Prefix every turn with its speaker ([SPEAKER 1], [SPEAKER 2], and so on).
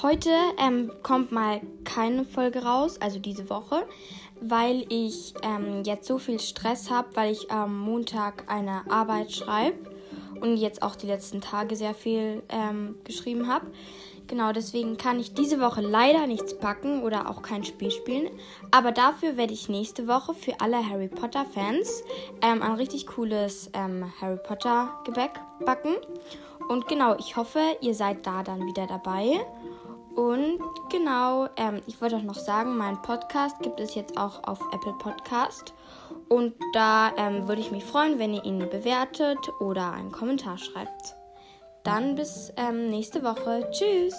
[SPEAKER 1] Heute ähm, kommt mal keine Folge raus, also diese Woche, weil ich ähm, jetzt so viel Stress habe, weil ich am Montag eine Arbeit schreibe und jetzt auch die letzten Tage sehr viel ähm, geschrieben habe. Genau, deswegen kann ich diese Woche leider nichts packen oder auch kein Spiel spielen. Aber dafür werde ich nächste Woche für alle Harry Potter-Fans ähm, ein richtig cooles ähm, Harry Potter-Gebäck backen. Und genau, ich hoffe, ihr seid da dann wieder dabei. Und genau, ähm, ich wollte auch noch sagen, mein Podcast gibt es jetzt auch auf Apple Podcast. Und da ähm, würde ich mich freuen, wenn ihr ihn bewertet oder einen Kommentar schreibt. Dann bis ähm, nächste Woche. Tschüss.